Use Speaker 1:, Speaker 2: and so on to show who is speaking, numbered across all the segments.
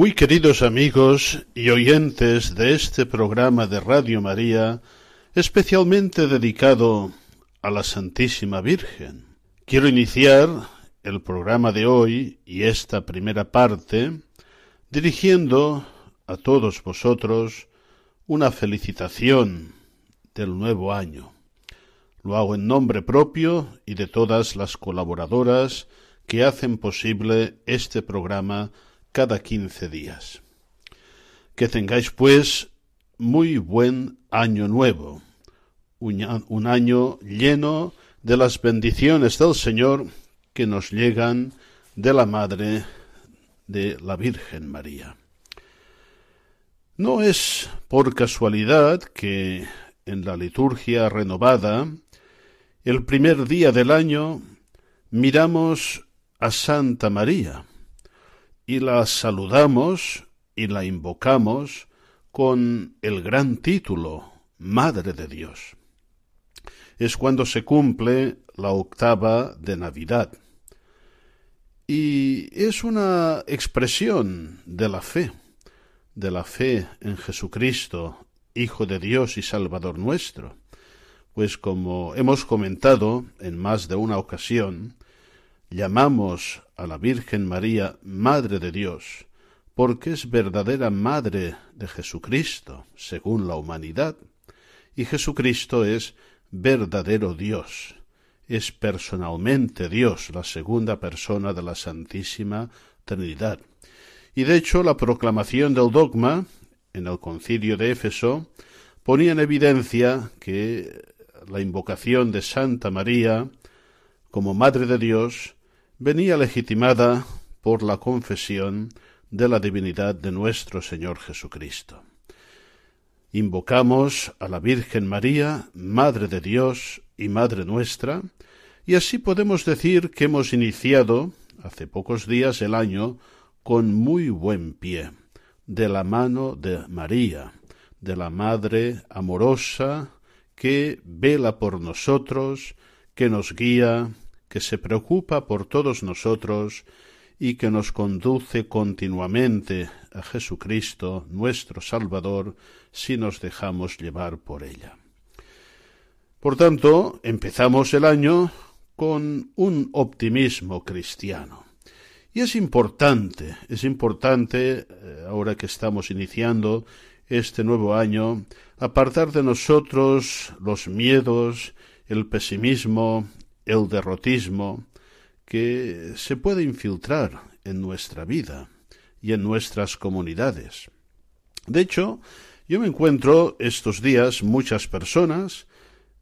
Speaker 1: Muy queridos amigos y oyentes de este programa de Radio María, especialmente dedicado a la Santísima Virgen, quiero iniciar el programa de hoy y esta primera parte dirigiendo a todos vosotros una felicitación del nuevo año. Lo hago en nombre propio y de todas las colaboradoras que hacen posible este programa cada quince días. Que tengáis, pues, muy buen año nuevo, un, año lleno de las bendiciones del Señor que nos llegan de la Madre de la Virgen María. No es por casualidad que en la liturgia renovada, el primer día del año, miramos a Santa María y la saludamos y la invocamos con el gran título Madre de Dios. Es cuando se cumple la octava de Navidad. Y es una expresión de la fe, de la fe en Jesucristo, Hijo de Dios y Salvador nuestro. Pues como hemos comentado en más de una ocasión, llamamos a la Virgen María Madre de Dios, porque es verdadera Madre de Jesucristo, según la humanidad, y Jesucristo es verdadero Dios, es personalmente Dios, la segunda persona de la Santísima Trinidad. Y de hecho la proclamación del dogma en el concilio de Éfeso ponía en evidencia que la invocación de Santa María como Madre de Dios venía legitimada por la confesión de la divinidad de nuestro Señor Jesucristo. Invocamos a la Virgen María, Madre de Dios y Madre nuestra, y así podemos decir que hemos iniciado, hace pocos días, el año con muy buen pie, de la mano de María, de la Madre amorosa que vela por nosotros, que nos guía, que se preocupa por todos nosotros y que nos conduce continuamente a Jesucristo, nuestro Salvador, si nos dejamos llevar por ella. Por tanto, empezamos el año con un optimismo cristiano. Y es importante, es importante, eh, ahora que estamos iniciando este nuevo año, apartar de nosotros los miedos, el pesimismo, el derrotismo, que se puede infiltrar en nuestra vida y en nuestras comunidades. De hecho, yo me encuentro estos días muchas personas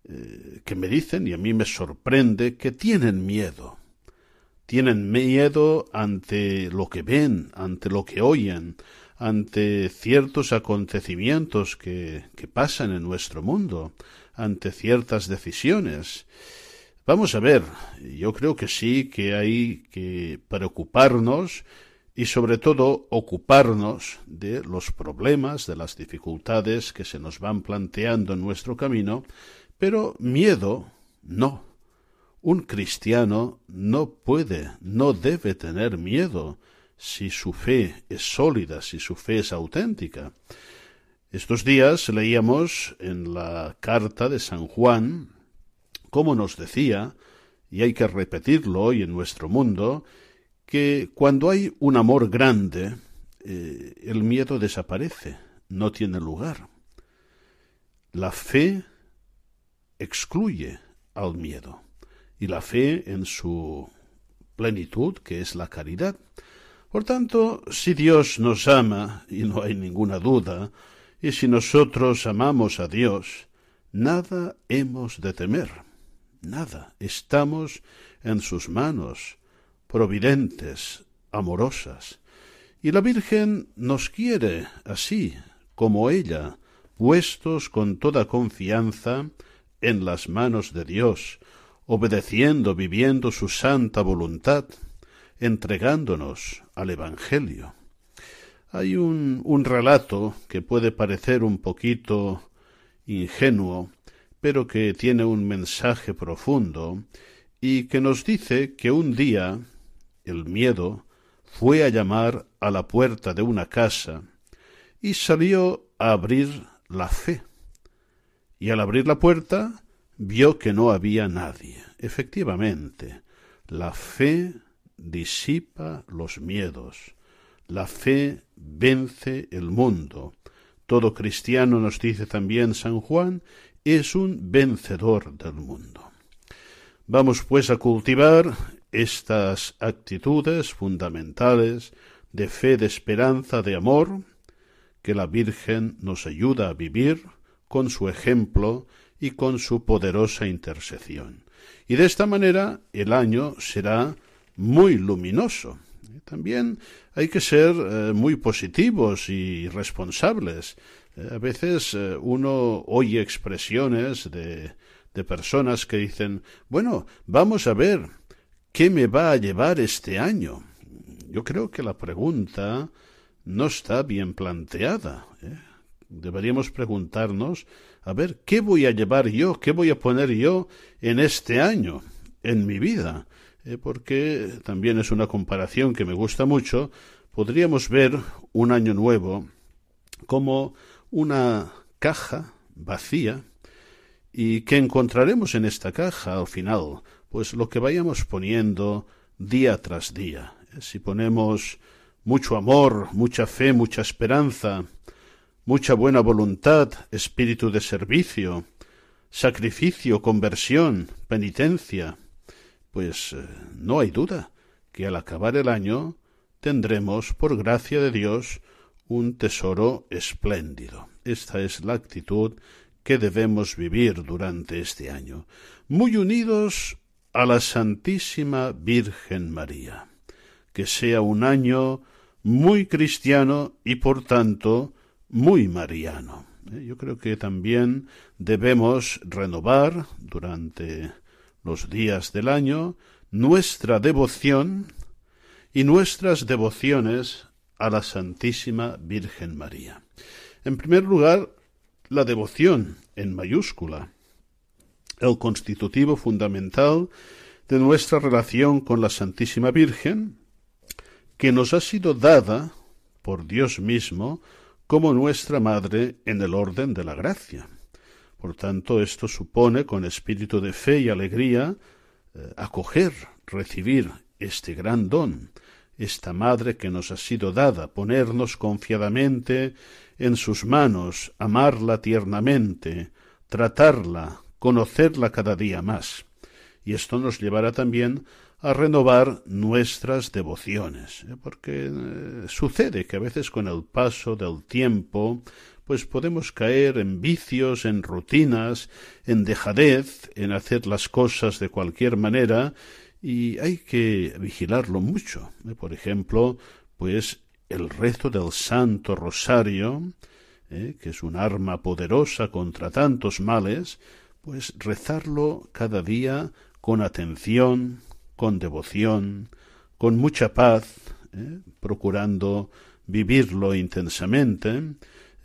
Speaker 1: eh, que me dicen, y a mí me sorprende, que tienen miedo. Tienen miedo ante lo que ven, ante lo que oyen, ante ciertos acontecimientos que, que pasan en nuestro mundo, ante ciertas decisiones. Vamos a ver, yo creo que sí que hay que preocuparnos y sobre todo ocuparnos de los problemas, de las dificultades que se nos van planteando en nuestro camino, pero miedo no. Un cristiano no puede, no debe tener miedo si su fe es sólida, si su fe es auténtica. Estos días leíamos en la carta de San Juan, como nos decía, y hay que repetirlo hoy en nuestro mundo, que cuando hay un amor grande, eh, el miedo desaparece, no tiene lugar. la fe excluye al miedo y la fe en su plenitud, que es la caridad. Por tanto, si Dios nos ama, y no hay ninguna duda, y si nosotros amamos a Dios, nada hemos de temer, nada. Estamos en sus manos, providentes, amorosas. Y la Virgen nos quiere así, como ella, puestos con toda confianza en las manos de Dios, obedeciendo, viviendo su santa voluntad, entregándonos al Evangelio. Hay un, un relato que puede parecer un poquito ingenuo, pero que tiene un mensaje profundo y que nos dice que un día el miedo fue a llamar a la puerta de una casa y salió a abrir la fe. Y al abrir la puerta vio que no había nadie. Efectivamente, la fe disipa los miedos. La fe vence el mundo. Todo cristiano, nos dice también San Juan, es un vencedor del mundo. Vamos pues a cultivar estas actitudes fundamentales de fe, de esperanza, de amor, que la Virgen nos ayuda a vivir con su ejemplo y con su poderosa intercesión. Y de esta manera el año será muy luminoso. También hay que ser eh, muy positivos y responsables. Eh, a veces eh, uno oye expresiones de, de personas que dicen, bueno, vamos a ver, ¿qué me va a llevar este año? Yo creo que la pregunta no está bien planteada. Deberíamos preguntarnos, a ver, ¿qué voy a llevar yo? ¿Qué voy a poner yo en este año, en mi vida? Eh, porque también es una comparación que me gusta mucho. Podríamos ver un año nuevo como una caja vacía y que encontraremos en esta caja al final, pues lo que vayamos poniendo día tras día. Si ponemos mucho amor, mucha fe, mucha esperanza, mucha buena voluntad, espíritu de servicio, sacrificio, conversión, penitencia, pues eh, no hay duda que al acabar el año tendremos, por gracia de Dios, un tesoro espléndido. Esta es la actitud que debemos vivir durante este año, muy unidos a la Santísima Virgen María. Que sea un año muy cristiano y por tanto muy mariano. ¿eh? Yo creo que también debemos renovar durante los días del año nuestra devoción y nuestras devociones a la Santísima Virgen María. En primer lugar, la devoción en mayúscula, el constitutivo fundamental de nuestra relación con la Santísima Virgen, que nos ha sido dada por Dios mismo como nuestra Madre en el orden de la gracia. Por tanto, esto supone, con espíritu de fe y alegría, eh, acoger, recibir este gran don, esta Madre que nos ha sido dada, ponernos confiadamente en sus manos, amarla tiernamente, tratarla, conocerla cada día más. Y esto nos llevará también a renovar nuestras devociones, ¿eh? porque eh, sucede que a veces con el paso del tiempo pues podemos caer en vicios, en rutinas, en dejadez, en hacer las cosas de cualquier manera, y hay que vigilarlo mucho. ¿eh? Por ejemplo, pues el rezo del Santo Rosario, que es un arma poderosa contra tantos males, pues rezarlo cada día con atención, con devoción, con mucha paz, ¿eh? procurando vivirlo intensamente,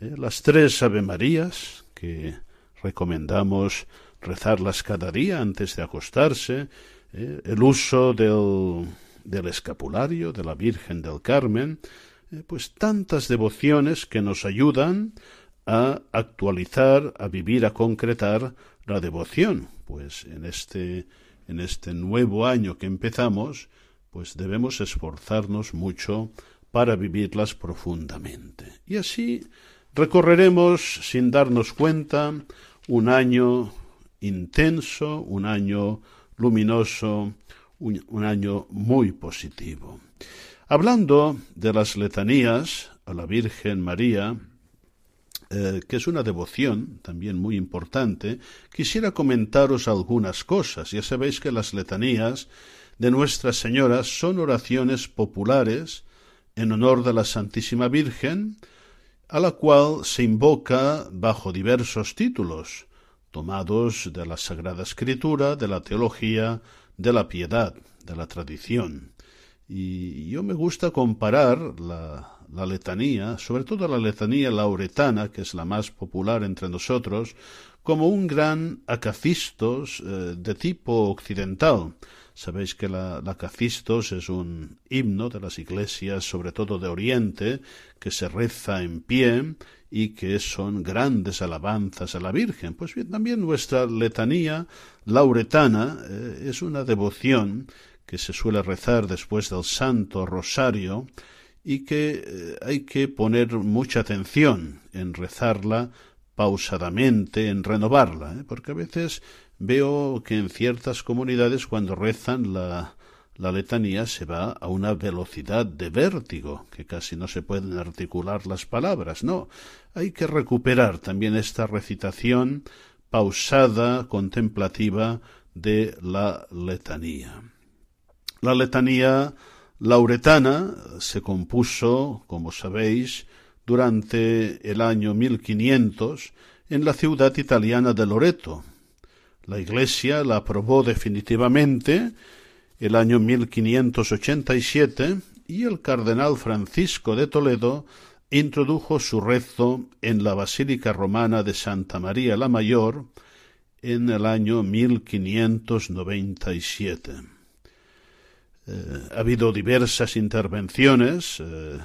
Speaker 1: ¿eh? las tres Ave Marías que recomendamos rezarlas cada día antes de acostarse, ¿eh? el uso del, del escapulario de la Virgen del Carmen, pues tantas devociones que nos ayudan a actualizar, a vivir, a concretar la devoción. Pues en este en este nuevo año que empezamos, pues debemos esforzarnos mucho para vivirlas profundamente. Y así recorreremos sin darnos cuenta un año intenso, un año luminoso, un, año muy positivo. Hablando de las letanías a la Virgen María, eh, que es una devoción también muy importante, quisiera comentaros algunas cosas. Ya sabéis que las letanías de Nuestra Señora son oraciones populares en honor de la Santísima Virgen, a la cual se invoca bajo diversos títulos, tomados de la Sagrada Escritura, de la teología, de la piedad, de la tradición. Y yo me gusta comparar la, letanía, sobre todo la letanía lauretana, que es la más popular entre nosotros, como un gran acacistos eh, de tipo occidental. Sabéis que la, acacistos es un himno de las iglesias, sobre todo de Oriente, que se reza en pie y que son grandes alabanzas a la Virgen. Pues bien, también nuestra letanía lauretana eh, es una devoción que se suele rezar después del Santo Rosario y que eh, hay que poner mucha atención en rezarla pausadamente, en renovarla, ¿eh? porque a veces veo que en ciertas comunidades cuando rezan la, la letanía se va a una velocidad de vértigo, que casi no se pueden articular las palabras. No, hay que recuperar también esta recitación pausada, contemplativa de la letanía. La letanía lauretana se compuso, como sabéis, durante el año 1500 en la ciudad italiana de Loreto. La Iglesia la aprobó definitivamente el año 1587 y el cardenal Francisco de Toledo introdujo su rezo en la Basílica Romana de Santa María la Mayor en el año 1597. Eh, ha habido diversas intervenciones eh,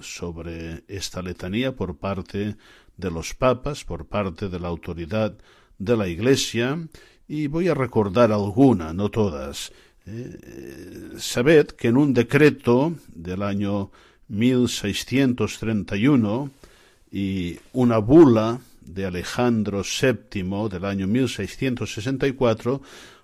Speaker 1: sobre esta letanía por parte de los papas, por parte de la autoridad de la Iglesia, y voy a recordar alguna, no todas. Eh, sabed que en un decreto del año 1631 y una bula de Alejandro VII del año 1664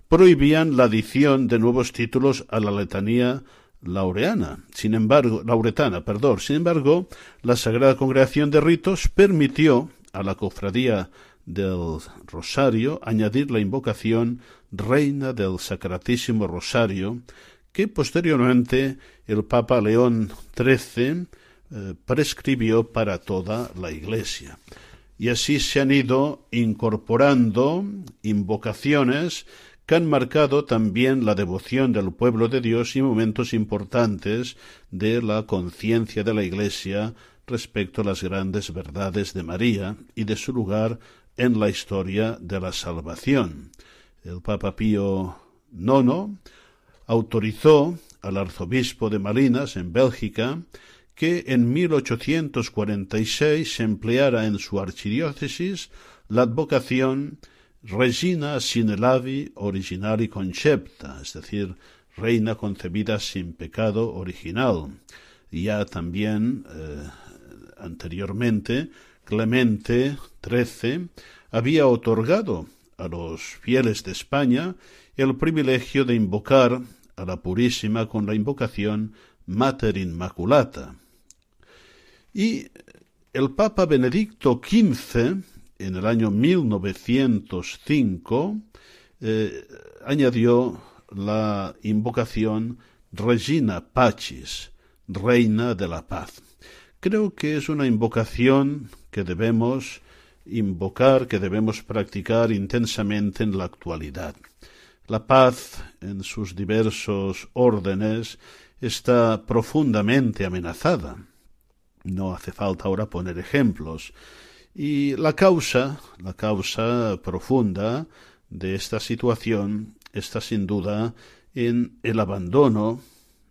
Speaker 1: prohibían la adición de nuevos títulos a la letanía laureana. Sin embargo, lauretana, perdón. Sin embargo, la Sagrada Congregación de Ritos permitió a la cofradía del Rosario añadir la invocación Reina del Sacratísimo Rosario, que posteriormente el Papa León XIII eh, prescribió para toda la Iglesia. Y así se han ido incorporando invocaciones que han marcado también la devoción del pueblo de Dios y momentos importantes de la conciencia de la Iglesia respecto a las grandes verdades de María y de su lugar en la historia de la salvación. El Papa Pío IX autorizó al arzobispo de Malinas, en Bélgica, que en 1846 se empleara en su archidiócesis la advocación Regina sine lavi originali concepta, es decir, reina concebida sin pecado original. Ya también eh, anteriormente Clemente XIII había otorgado a los fieles de España el privilegio de invocar a la Purísima con la invocación Mater Inmaculata. Y el Papa Benedicto XV en el año 1905 eh, añadió la invocación Regina Pacis, Reina de la Paz. Creo que es una invocación que debemos invocar, que debemos practicar intensamente en la actualidad. La paz, en sus diversos órdenes, está profundamente amenazada. No hace falta ahora poner ejemplos. Y la causa, la causa profunda de esta situación está sin duda en el abandono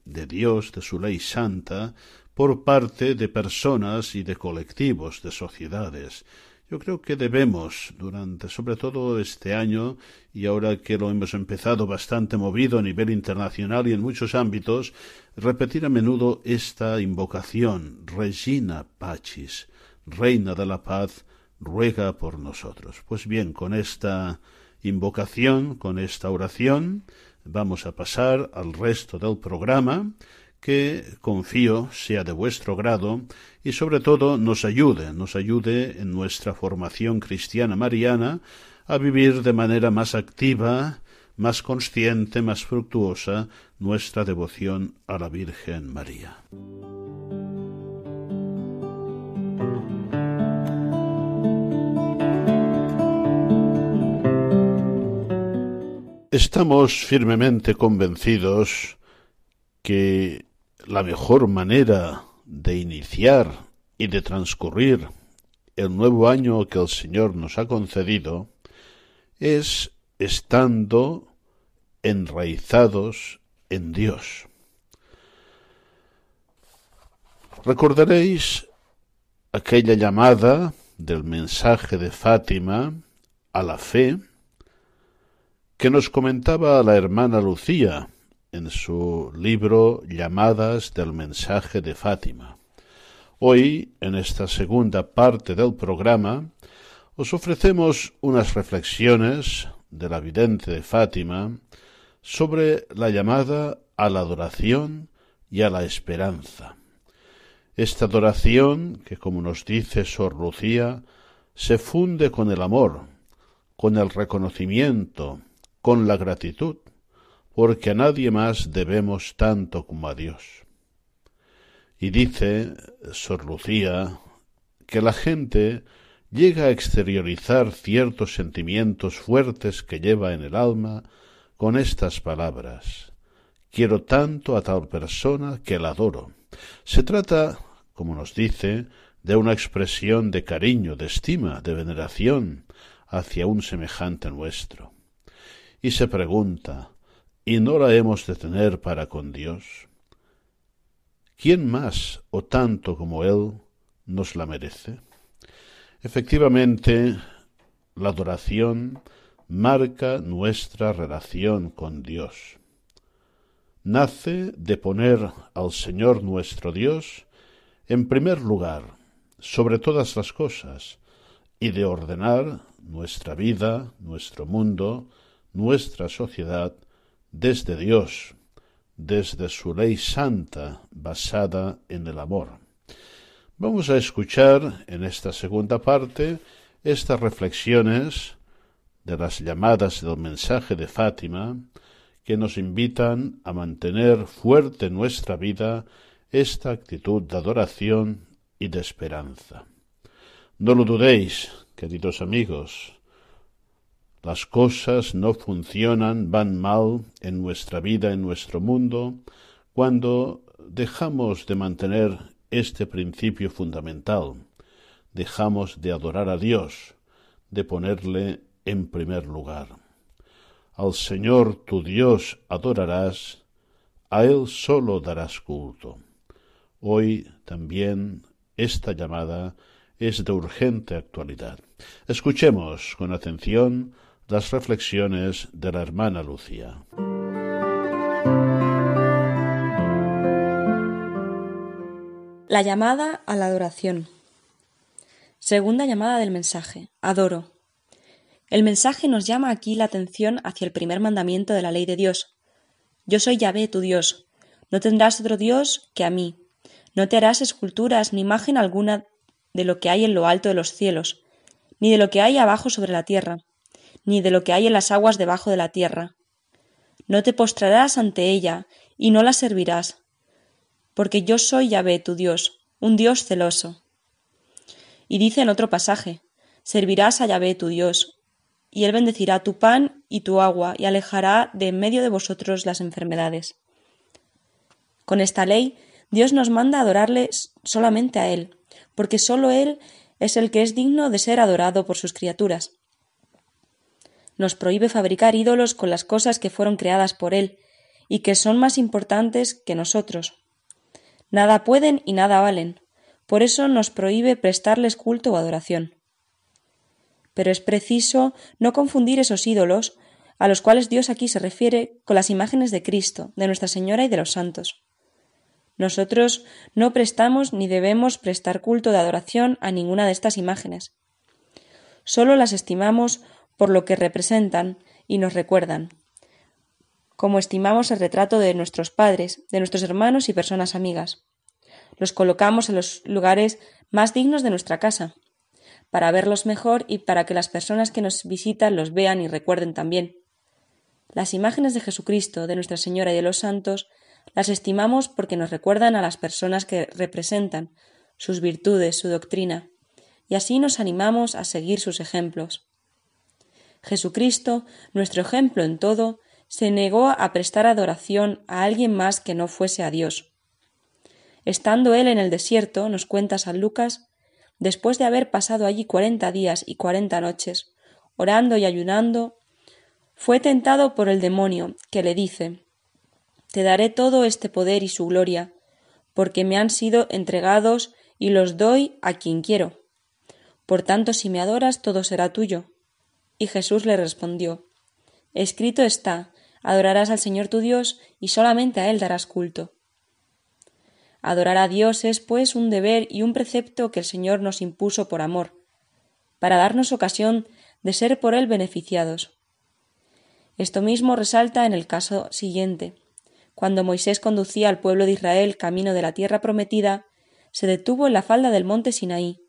Speaker 1: de Dios, de su ley santa, por parte de personas y de colectivos, de sociedades. Yo creo que debemos, durante sobre todo este año, y ahora que lo hemos empezado bastante movido a nivel internacional y en muchos ámbitos, repetir a menudo esta invocación, Regina Pacis, Reina de la Paz, ruega por nosotros. Pues bien, con esta invocación, con esta oración, vamos a pasar al resto del programa que confío sea de vuestro grado y sobre todo nos ayude, nos ayude en nuestra formación cristiana mariana a vivir de manera más activa, más consciente, más fructuosa nuestra devoción a la Virgen María. Estamos firmemente convencidos que la mejor manera de iniciar y de transcurrir el nuevo año que el Señor nos ha concedido es estando enraizados en Dios. Recordaréis aquella llamada del mensaje de Fátima a la fe que nos comentaba la hermana Lucía en su libro Llamadas del mensaje de Fátima. Hoy, en esta segunda parte del programa, os ofrecemos unas reflexiones de la vidente de Fátima sobre la llamada a la adoración y a la esperanza. Esta adoración, que como nos dice Sor Lucía, se funde con el amor, con el reconocimiento, con la gratitud, porque a nadie más debemos tanto como a Dios. Y dice Sor Lucía que la gente llega a exteriorizar ciertos sentimientos fuertes que lleva en el alma con estas palabras Quiero tanto a tal persona que la adoro. Se trata, como nos dice, de una expresión de cariño, de estima, de veneración hacia un semejante nuestro. Y se pregunta ¿Y no la hemos de tener para con Dios? ¿Quién más o tanto como Él nos la merece? Efectivamente, la adoración marca nuestra relación con Dios. Nace de poner al Señor nuestro Dios en primer lugar, sobre todas las cosas, y de ordenar nuestra vida, nuestro mundo, nuestra sociedad desde Dios, desde su ley santa basada en el amor. Vamos a escuchar en esta segunda parte estas reflexiones de las llamadas del mensaje de Fátima que nos invitan a mantener fuerte en nuestra vida esta actitud de adoración y de esperanza. No lo dudéis, queridos amigos, las cosas no funcionan, van mal en nuestra vida, en nuestro mundo, cuando dejamos de mantener este principio fundamental, dejamos de adorar a Dios, de ponerle en primer lugar. Al Señor tu Dios adorarás, a Él solo darás culto. Hoy también esta llamada es de urgente actualidad. Escuchemos con atención las reflexiones de la hermana Lucía.
Speaker 2: La llamada a la adoración. Segunda llamada del mensaje. Adoro. El mensaje nos llama aquí la atención hacia el primer mandamiento de la ley de Dios. Yo soy Yahvé, tu Dios. No tendrás otro Dios que a mí. No te harás esculturas ni imagen alguna de lo que hay en lo alto de los cielos, ni de lo que hay abajo sobre la tierra, ni de lo que hay en las aguas debajo de la tierra. No te postrarás ante ella, y no la servirás, porque yo soy Yahvé tu Dios, un Dios celoso. Y dice en otro pasaje, servirás a Yahvé tu Dios, y él bendecirá tu pan y tu agua, y alejará de en medio de vosotros las enfermedades. Con esta ley, Dios nos manda adorarle solamente a Él, porque sólo Él es el que es digno de ser adorado por sus criaturas nos prohíbe fabricar ídolos con las cosas que fueron creadas por Él y que son más importantes que nosotros. Nada pueden y nada valen, por eso nos prohíbe prestarles culto o adoración. Pero es preciso no confundir esos ídolos a los cuales Dios aquí se refiere con las imágenes de Cristo, de Nuestra Señora y de los santos. Nosotros no prestamos ni debemos prestar culto de adoración a ninguna de estas imágenes. Solo las estimamos por lo que representan y nos recuerdan, como estimamos el retrato de nuestros padres, de nuestros hermanos y personas amigas. Los colocamos en los lugares más dignos de nuestra casa, para verlos mejor y para que las personas que nos visitan los vean y recuerden también. Las imágenes de Jesucristo, de Nuestra Señora y de los santos las estimamos porque nos recuerdan a las personas que representan, sus virtudes, su doctrina, y así nos animamos a seguir sus ejemplos. Jesucristo, nuestro ejemplo en todo, se negó a prestar adoración a alguien más que no fuese a Dios. Estando él en el desierto, nos cuenta San Lucas, después de haber pasado allí cuarenta días y cuarenta noches, orando y ayunando, fue tentado por el demonio, que le dice Te daré todo este poder y su gloria, porque me han sido entregados y los doy a quien quiero. Por tanto, si me adoras, todo será tuyo. Y Jesús le respondió Escrito está Adorarás al Señor tu Dios y solamente a Él darás culto. Adorar a Dios es, pues, un deber y un precepto que el Señor nos impuso por amor, para darnos ocasión de ser por Él beneficiados. Esto mismo resalta en el caso siguiente. Cuando Moisés conducía al pueblo de Israel camino de la tierra prometida, se detuvo en la falda del monte Sinaí.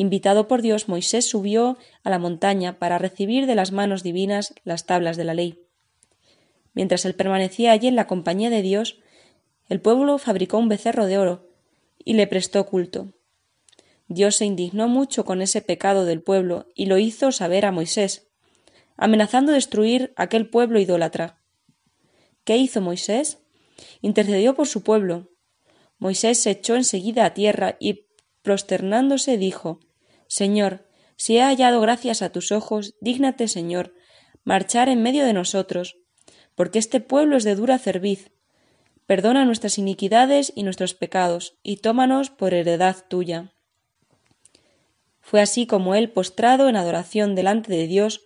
Speaker 2: Invitado por Dios, Moisés subió a la montaña para recibir de las manos divinas las tablas de la ley. Mientras él permanecía allí en la compañía de Dios, el pueblo fabricó un becerro de oro y le prestó culto. Dios se indignó mucho con ese pecado del pueblo y lo hizo saber a Moisés, amenazando destruir aquel pueblo idólatra. ¿Qué hizo Moisés? Intercedió por su pueblo. Moisés se echó enseguida a tierra y, prosternándose, dijo Señor, si he hallado gracias a tus ojos, dígnate, Señor, marchar en medio de nosotros, porque este pueblo es de dura cerviz. Perdona nuestras iniquidades y nuestros pecados, y tómanos por heredad tuya. Fue así como él, postrado en adoración delante de Dios,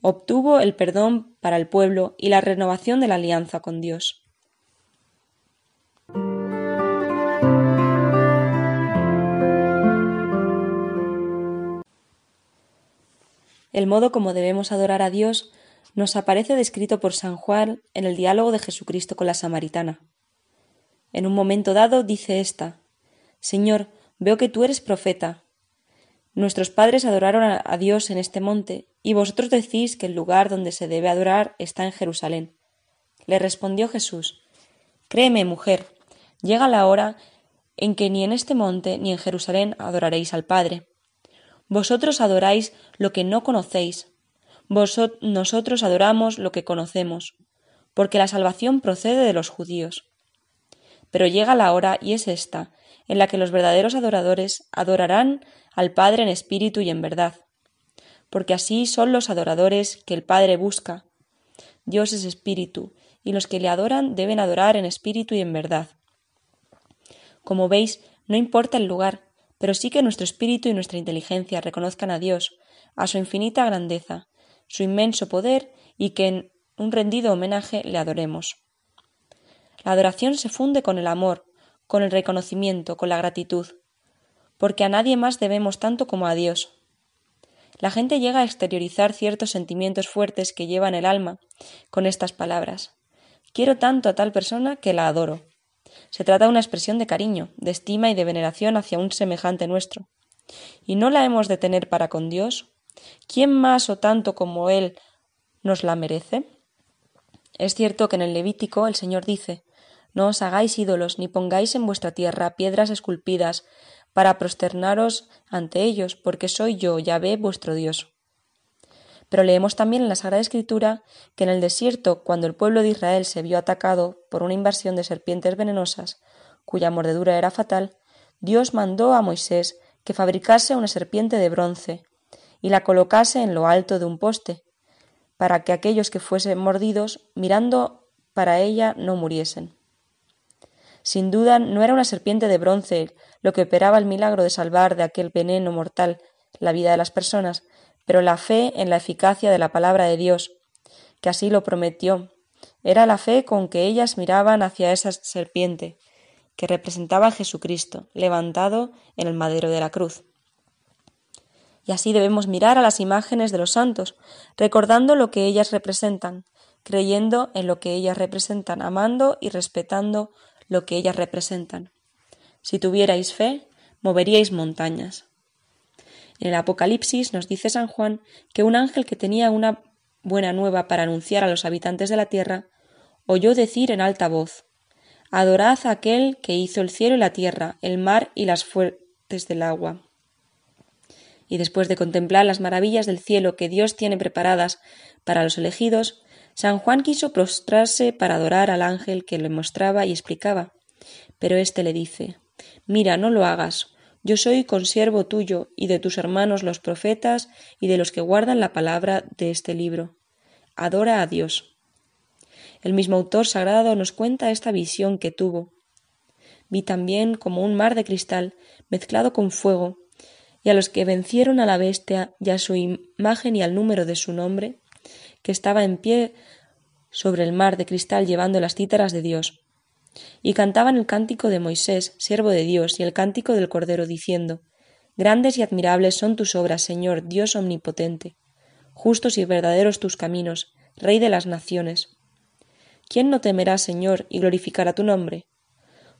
Speaker 2: obtuvo el perdón para el pueblo y la renovación de la alianza con Dios. El modo como debemos adorar a Dios nos aparece descrito por San Juan en el diálogo de Jesucristo con la samaritana. En un momento dado dice ésta Señor, veo que tú eres profeta. Nuestros padres adoraron a Dios en este monte, y vosotros decís que el lugar donde se debe adorar está en Jerusalén. Le respondió Jesús Créeme, mujer, llega la hora en que ni en este monte ni en Jerusalén adoraréis al Padre. Vosotros adoráis lo que no conocéis. nosotros adoramos lo que conocemos, porque la salvación procede de los judíos. Pero llega la hora, y es esta, en la que los verdaderos adoradores adorarán al Padre en espíritu y en verdad, porque así son los adoradores que el Padre busca. Dios es espíritu, y los que le adoran deben adorar en espíritu y en verdad. Como veis, no importa el lugar, pero sí que nuestro espíritu y nuestra inteligencia reconozcan a Dios, a su infinita grandeza, su inmenso poder, y que en un rendido homenaje le adoremos. La adoración se funde con el amor, con el reconocimiento, con la gratitud, porque a nadie más debemos tanto como a Dios. La gente llega a exteriorizar ciertos sentimientos fuertes que llevan el alma con estas palabras. Quiero tanto a tal persona que la adoro. Se trata de una expresión de cariño, de estima y de veneración hacia un semejante nuestro. ¿Y no la hemos de tener para con Dios? ¿Quién más o tanto como Él nos la merece? Es cierto que en el Levítico el Señor dice No os hagáis ídolos, ni pongáis en vuestra tierra piedras esculpidas, para prosternaros ante ellos, porque soy yo, Yahvé, vuestro Dios. Pero leemos también en la Sagrada Escritura que en el desierto, cuando el pueblo de Israel se vio atacado por una invasión de serpientes venenosas, cuya mordedura era fatal, Dios mandó a Moisés que fabricase una serpiente de bronce y la colocase en lo alto de un poste, para que aquellos que fuesen mordidos, mirando para ella, no muriesen. Sin duda no era una serpiente de bronce lo que operaba el milagro de salvar de aquel veneno mortal la vida de las personas, pero la fe en la eficacia de la palabra de Dios, que así lo prometió. Era la fe con que ellas miraban hacia esa serpiente, que representaba a Jesucristo, levantado en el madero de la cruz. Y así debemos mirar a las imágenes de los santos, recordando lo que ellas representan, creyendo en lo que ellas representan, amando y respetando lo que ellas representan. Si tuvierais fe, moveríais montañas. En el Apocalipsis nos dice San Juan que un ángel que tenía una buena nueva para anunciar a los habitantes de la tierra, oyó decir en alta voz Adorad a aquel que hizo el cielo y la tierra, el mar y las fuentes del agua. Y después de contemplar las maravillas del cielo que Dios tiene preparadas para los elegidos, San Juan quiso prostrarse para adorar al ángel que le mostraba y explicaba. Pero éste le dice Mira, no lo hagas. Yo soy consiervo tuyo y de tus hermanos los profetas y de los que guardan la palabra de este libro. Adora a Dios. El mismo autor sagrado nos cuenta esta visión que tuvo. Vi también como un mar de cristal mezclado con fuego, y a los que vencieron a la bestia y a su imagen y al número de su nombre, que estaba en pie sobre el mar de cristal llevando las cítaras de Dios. Y cantaban el cántico de Moisés, siervo de Dios, y el cántico del Cordero, diciendo Grandes y admirables son tus obras, Señor, Dios omnipotente. Justos y verdaderos tus caminos, Rey de las naciones. ¿Quién no temerá, Señor, y glorificará tu nombre?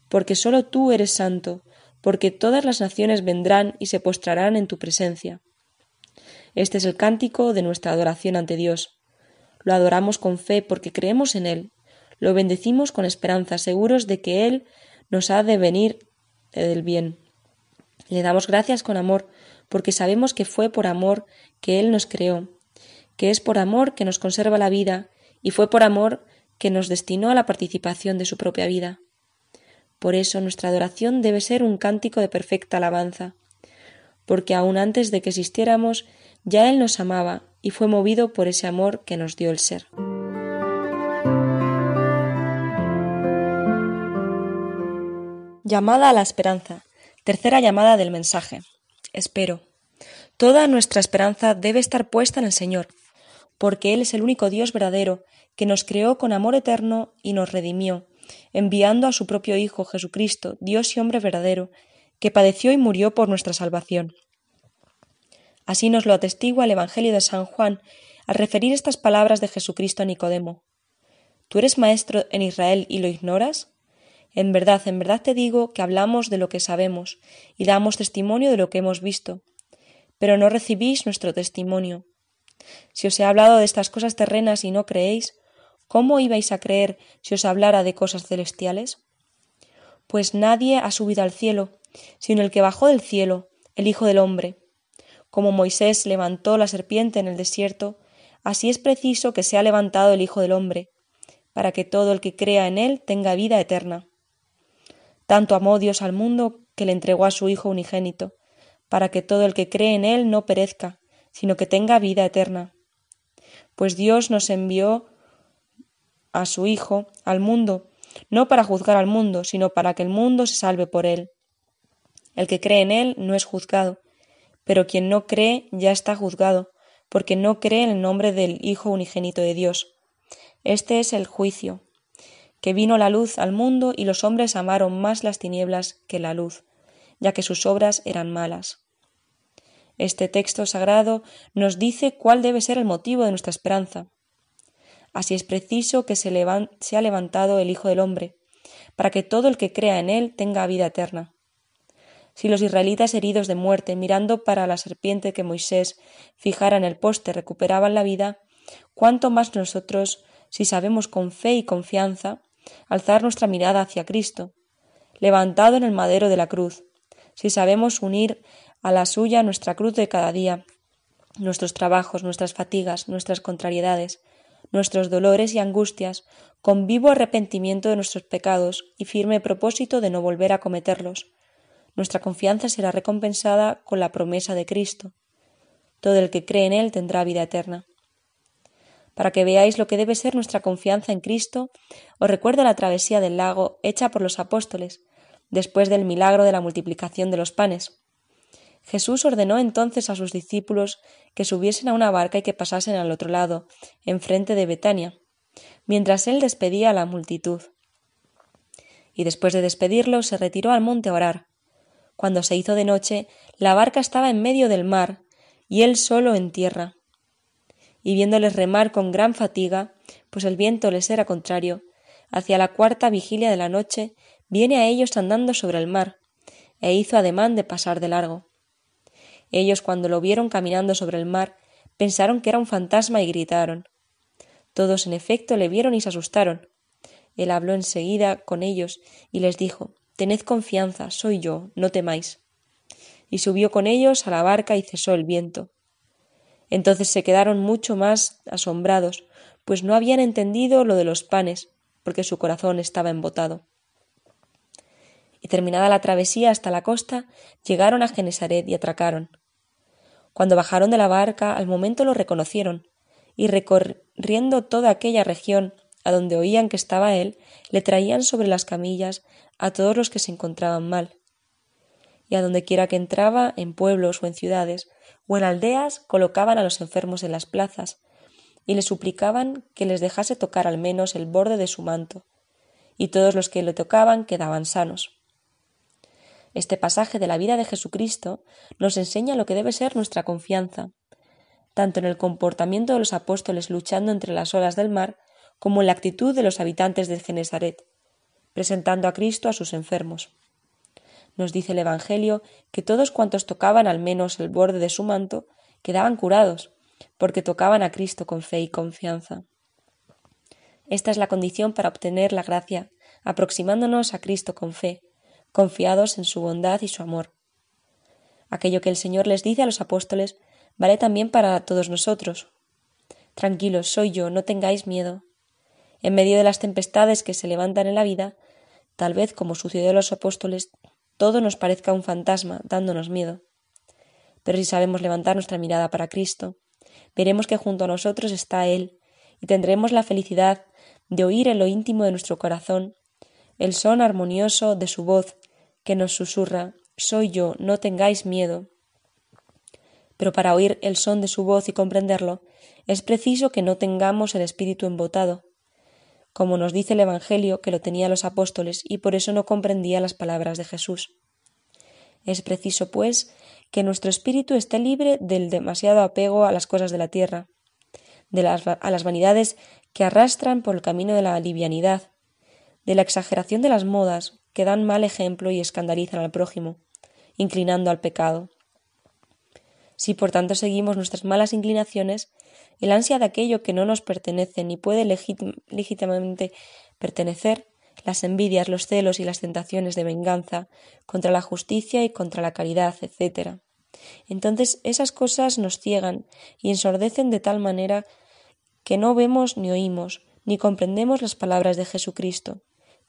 Speaker 2: Porque sólo tú eres santo, porque todas las naciones vendrán y se postrarán en tu presencia. Este es el cántico de nuestra adoración ante Dios. Lo adoramos con fe porque creemos en Él. Lo bendecimos con esperanza, seguros de que Él nos ha de venir del bien. Le damos gracias con amor porque sabemos que fue por amor que Él nos creó, que es por amor que nos conserva la vida y fue por amor que nos destinó a la participación de su propia vida. Por eso nuestra adoración debe ser un cántico de perfecta alabanza, porque aun antes de que existiéramos ya Él nos amaba y fue movido por ese amor que nos dio el ser. Llamada a la esperanza. Tercera llamada del mensaje. Espero. Toda nuestra esperanza debe estar puesta en el Señor, porque Él es el único Dios verdadero, que nos creó con amor eterno y nos redimió, enviando a su propio Hijo Jesucristo, Dios y hombre verdadero, que padeció y murió por nuestra salvación. Así nos lo atestigua el Evangelio de San Juan al referir estas palabras de Jesucristo a Nicodemo. ¿Tú eres maestro en Israel y lo ignoras? En verdad, en verdad te digo que hablamos de lo que sabemos y damos testimonio de lo que hemos visto, pero no recibís nuestro testimonio. Si os he hablado de estas cosas terrenas y no creéis, ¿cómo ibais a creer si os hablara de cosas celestiales? Pues nadie ha subido al cielo, sino el que bajó del cielo, el Hijo del hombre. Como Moisés levantó la serpiente en el desierto, así es preciso que sea levantado el Hijo del hombre, para que todo el que crea en él tenga vida eterna. Tanto amó Dios al mundo que le entregó a su Hijo unigénito, para que todo el que cree en él no perezca, sino que tenga vida eterna. Pues Dios nos envió a su Hijo al mundo, no para juzgar al mundo, sino para que el mundo se salve por él. El que cree en él no es juzgado, pero quien no cree ya está juzgado, porque no cree en el nombre del Hijo unigénito de Dios. Este es el juicio, que vino la luz al mundo y los hombres amaron más las tinieblas que la luz, ya que sus obras eran malas. Este texto sagrado nos dice cuál debe ser el motivo de nuestra esperanza. Así es preciso que se sea levantado el Hijo del Hombre, para que todo el que crea en él tenga vida eterna. Si los israelitas heridos de muerte, mirando para la serpiente que Moisés fijara en el poste, recuperaban la vida, cuánto más nosotros, si sabemos con fe y confianza, alzar nuestra mirada hacia Cristo, levantado en el madero de la cruz, si sabemos unir a la suya nuestra cruz de cada día, nuestros trabajos, nuestras fatigas, nuestras contrariedades, nuestros dolores y angustias, con vivo arrepentimiento de nuestros pecados y firme propósito de no volver a cometerlos, nuestra confianza será recompensada con la promesa de Cristo. Todo el que cree en Él tendrá vida eterna. Para que veáis lo que debe ser nuestra confianza en Cristo, os recuerdo la travesía del lago hecha por los apóstoles, después del milagro de la multiplicación de los panes. Jesús ordenó entonces a sus discípulos que subiesen a una barca y que pasasen al otro lado, enfrente de Betania, mientras él despedía a la multitud y después de despedirlo se retiró al monte a orar. Cuando se hizo de noche, la barca estaba en medio del mar, y él solo en tierra. Y viéndoles remar con gran fatiga, pues el viento les era contrario, hacia la cuarta vigilia de la noche, viene a ellos andando sobre el mar, e hizo ademán de pasar de largo. Ellos cuando lo vieron caminando sobre el mar, pensaron que era un fantasma y gritaron. Todos en efecto le vieron y se asustaron. Él habló enseguida con ellos y les dijo Tened confianza, soy yo, no temáis. Y subió con ellos a la barca y cesó el viento. Entonces se quedaron mucho más asombrados, pues no habían entendido lo de los panes, porque su corazón estaba embotado. Y terminada la travesía hasta la costa, llegaron a Genesaret y atracaron. Cuando bajaron de la barca, al momento lo reconocieron, y recorriendo toda aquella región a donde oían que estaba él, le traían sobre las camillas a todos los que se encontraban mal. Y a donde quiera que entraba, en pueblos o en ciudades, o en aldeas, colocaban a los enfermos en las plazas, y le suplicaban que les dejase tocar al menos el borde de su manto, y todos los que le tocaban quedaban sanos. Este pasaje de la vida de Jesucristo nos enseña lo que debe ser nuestra confianza, tanto en el comportamiento de los apóstoles luchando entre las olas del mar, como en la actitud de los habitantes de Genesaret, presentando a Cristo a sus enfermos. Nos dice el Evangelio que todos cuantos tocaban al menos el borde de su manto quedaban curados, porque tocaban a Cristo con fe y confianza. Esta es la condición para obtener la gracia, aproximándonos a Cristo con fe, confiados en su bondad y su amor. Aquello que el Señor les dice a los apóstoles vale también para todos nosotros. Tranquilos, soy yo, no tengáis miedo. En medio de las tempestades que se levantan en la vida, tal vez como sucedió a los apóstoles, todo nos parezca un fantasma, dándonos miedo. Pero si sabemos levantar nuestra mirada para Cristo, veremos que junto a nosotros está Él, y tendremos la felicidad de oír en lo íntimo de nuestro corazón el son armonioso de su voz que nos susurra Soy yo, no tengáis miedo. Pero para oír el son de su voz y comprenderlo, es preciso que no tengamos el espíritu embotado, como nos dice el Evangelio que lo tenía los apóstoles y por eso no comprendía las palabras de Jesús. Es preciso, pues, que nuestro espíritu esté libre del demasiado apego a las cosas de la tierra, de las, a las vanidades que arrastran por el camino de la livianidad, de la exageración de las modas que dan mal ejemplo y escandalizan al prójimo, inclinando al pecado. Si por tanto seguimos nuestras malas inclinaciones, el ansia de aquello que no nos pertenece ni puede legítimamente pertenecer, las envidias, los celos y las tentaciones de venganza contra la justicia y contra la caridad, etc. Entonces esas cosas nos ciegan y ensordecen de tal manera que no vemos ni oímos, ni comprendemos las palabras de Jesucristo,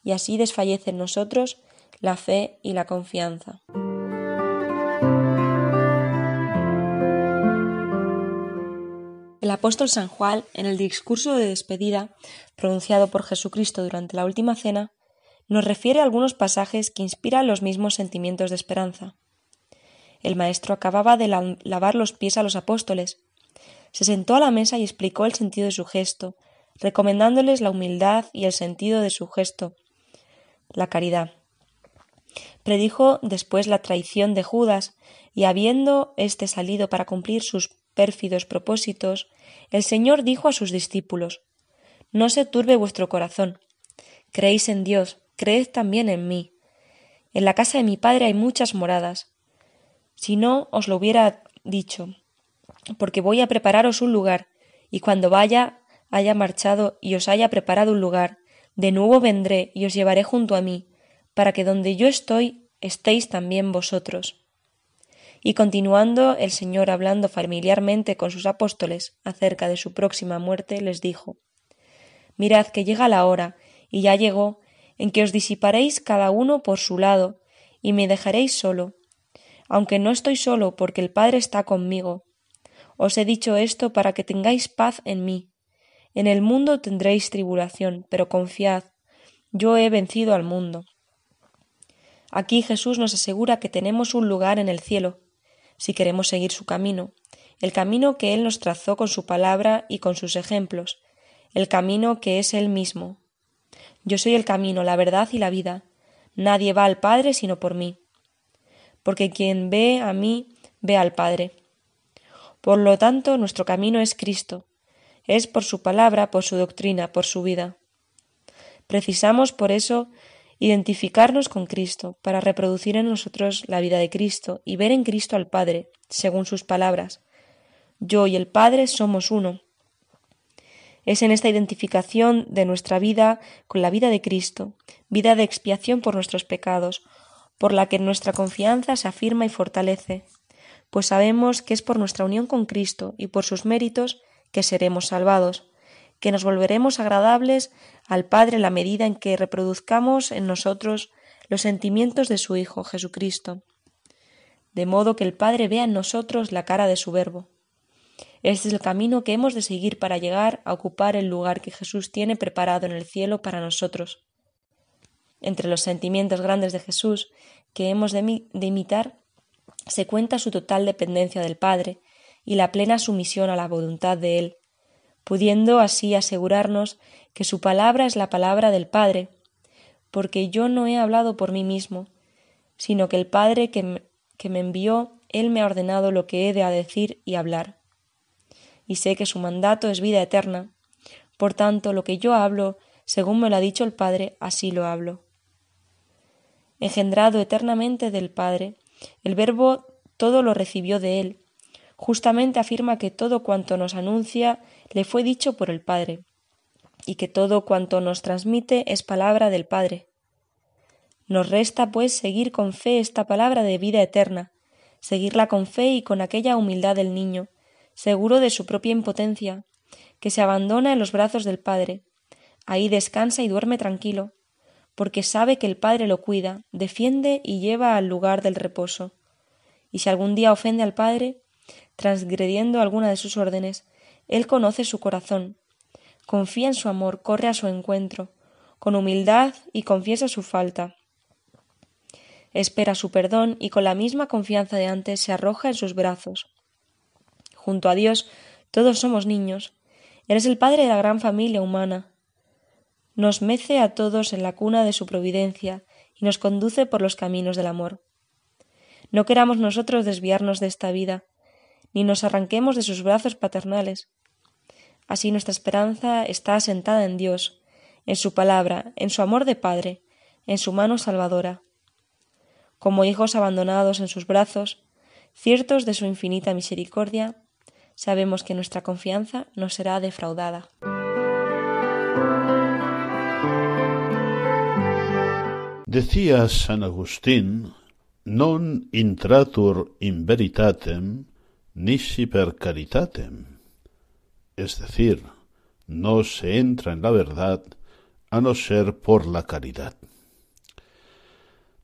Speaker 2: y así desfallece en nosotros la fe y la confianza. El apóstol San Juan, en el discurso de despedida pronunciado por Jesucristo durante la última cena, nos refiere algunos pasajes que inspiran los mismos sentimientos de esperanza. El maestro acababa de lavar los pies a los apóstoles. Se sentó a la mesa y explicó el sentido de su gesto, recomendándoles la humildad y el sentido de su gesto, la caridad. Predijo después la traición de Judas, y habiendo éste salido para cumplir sus pérfidos propósitos, el Señor dijo a sus discípulos No se turbe vuestro corazón. Creéis en Dios, creed también en mí. En la casa de mi Padre hay muchas moradas. Si no, os lo hubiera dicho, porque voy a prepararos un lugar, y cuando vaya, haya marchado y os haya preparado un lugar, de nuevo vendré y os llevaré junto a mí, para que donde yo estoy estéis también vosotros. Y continuando el Señor hablando familiarmente con sus apóstoles acerca de su próxima muerte, les dijo Mirad que llega la hora, y ya llegó, en que os disiparéis cada uno por su lado, y me dejaréis solo, aunque no estoy solo porque el Padre está conmigo. Os he dicho esto para que tengáis paz en mí. En el mundo tendréis tribulación, pero confiad, yo he vencido al mundo. Aquí Jesús nos asegura que tenemos un lugar en el cielo, si queremos seguir su camino, el camino que Él nos trazó con su palabra y con sus ejemplos, el camino que es Él mismo. Yo soy el camino, la verdad y la vida. Nadie va al Padre sino por mí. Porque quien ve a mí, ve al Padre. Por lo tanto, nuestro camino es Cristo. Es por su palabra, por su doctrina, por su vida. Precisamos, por eso, identificarnos con Cristo, para reproducir en nosotros la vida de Cristo y ver en Cristo al Padre, según sus palabras. Yo y el Padre somos uno. Es en esta identificación de nuestra vida con la vida de Cristo, vida de expiación por nuestros pecados, por la que nuestra confianza se afirma y fortalece, pues sabemos que es por nuestra unión con Cristo y por sus méritos que seremos salvados, que nos volveremos agradables al Padre en la medida en que reproduzcamos en nosotros los sentimientos de su Hijo Jesucristo, de modo que el Padre vea en nosotros la cara de su Verbo. Este es el camino que hemos de seguir para llegar a ocupar el lugar que Jesús tiene preparado en el cielo para nosotros. Entre los sentimientos grandes de Jesús que hemos de, imitar se cuenta su total dependencia del Padre y la plena sumisión a la voluntad de Él, pudiendo así asegurarnos que su palabra es la palabra del Padre, porque yo no he hablado por mí mismo, sino que el Padre que me, que me envió, Él me ha ordenado lo que he de decir y hablar y sé que su mandato es vida eterna. Por tanto, lo que yo hablo, según me lo ha dicho el Padre, así lo hablo. Engendrado eternamente del Padre, el Verbo todo lo recibió de él. Justamente afirma que todo cuanto nos anuncia le fue dicho por el Padre, y que todo cuanto nos transmite es palabra del Padre. Nos resta, pues, seguir con fe esta palabra de vida eterna, seguirla con fe y con aquella humildad del niño, seguro de su propia impotencia, que se abandona en los brazos del Padre. Ahí descansa y duerme tranquilo, porque sabe que el Padre lo cuida, defiende y lleva al lugar del reposo. Y si algún día ofende al Padre, transgrediendo alguna de sus órdenes, Él conoce su corazón, confía en su amor, corre a su encuentro, con humildad y confiesa su falta. Espera su perdón y con la misma confianza de antes se arroja en sus brazos. Junto a Dios todos somos niños. Eres el Padre de la gran familia humana. Nos mece a todos en la cuna de su providencia y nos conduce por los caminos del amor. No queramos nosotros desviarnos de esta vida, ni nos arranquemos de sus brazos paternales. Así nuestra esperanza está asentada en Dios, en su palabra, en su amor de Padre, en su mano salvadora. Como hijos abandonados en sus brazos, ciertos de su infinita misericordia, sabemos que nuestra confianza no será defraudada.
Speaker 1: Decía San Agustín, non intratur in veritatem nisi per caritatem, es decir, no se entra en la verdad a no ser por la caridad.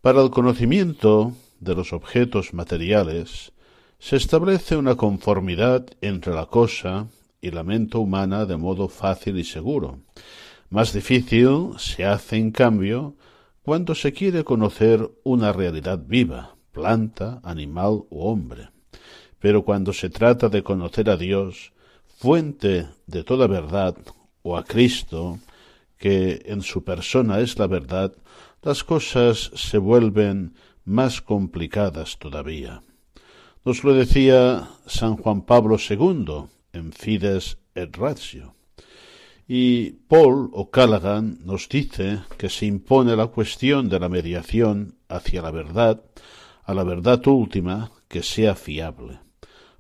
Speaker 1: Para el conocimiento de los objetos materiales, se establece una conformidad entre la cosa y la mente humana de modo fácil y seguro. Más difícil se hace, en cambio, cuando se quiere conocer una realidad viva, planta, animal u hombre. Pero cuando se trata de conocer a Dios, fuente de toda verdad, o a Cristo, que en su persona es la verdad, las cosas se vuelven más complicadas todavía. Nos lo decía San Juan Pablo II en Fides et Ratio. Y Paul o Callaghan nos dice que se impone la cuestión de la mediación hacia la verdad, a la verdad última, que sea fiable.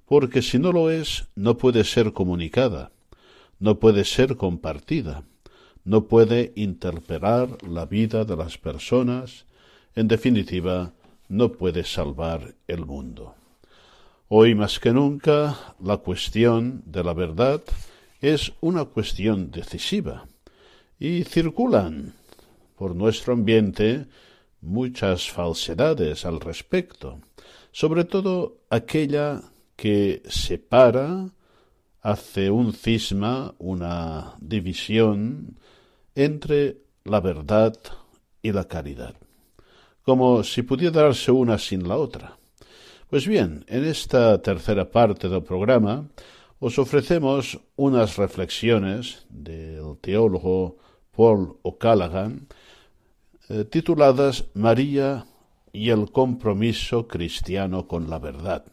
Speaker 1: Porque si no lo es, no puede ser comunicada, no puede ser compartida, no puede interpelar la vida de las personas, en definitiva, no puede salvar el mundo. Hoy más que nunca la cuestión de la verdad es una cuestión decisiva y circulan por nuestro ambiente muchas falsedades al respecto, sobre todo aquella que separa, hace un cisma, una división entre la verdad y la caridad, como si pudiera darse una sin la otra. Pues bien, en esta tercera parte del programa os ofrecemos unas reflexiones del teólogo Paul O'Callaghan eh, tituladas María y el compromiso cristiano con la verdad,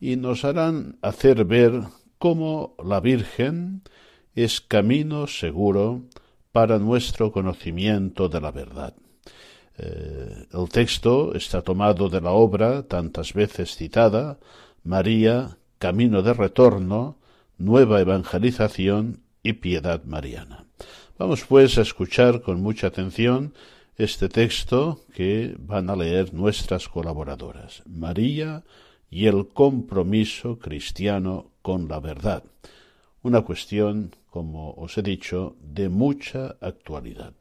Speaker 1: y nos harán hacer ver cómo la Virgen es camino seguro para nuestro conocimiento de la verdad. Eh, el texto está tomado de la obra tantas veces citada, María, Camino de Retorno, Nueva Evangelización y Piedad Mariana. Vamos pues a escuchar con mucha atención este texto que van a leer nuestras colaboradoras. María y el compromiso cristiano con la verdad. Una cuestión, como os he dicho, de mucha actualidad.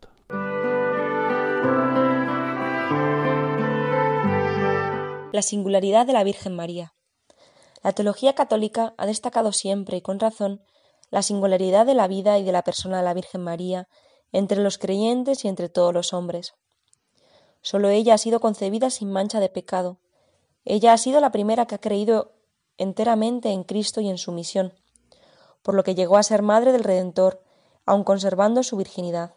Speaker 2: La singularidad de la Virgen María. La teología católica ha destacado siempre y con razón la singularidad de la vida y de la persona de la Virgen María entre los creyentes y entre todos los hombres. Sólo ella ha sido concebida sin mancha de pecado. Ella ha sido la primera que ha creído enteramente en Cristo y en su misión, por lo que llegó a ser madre del Redentor, aun conservando su virginidad.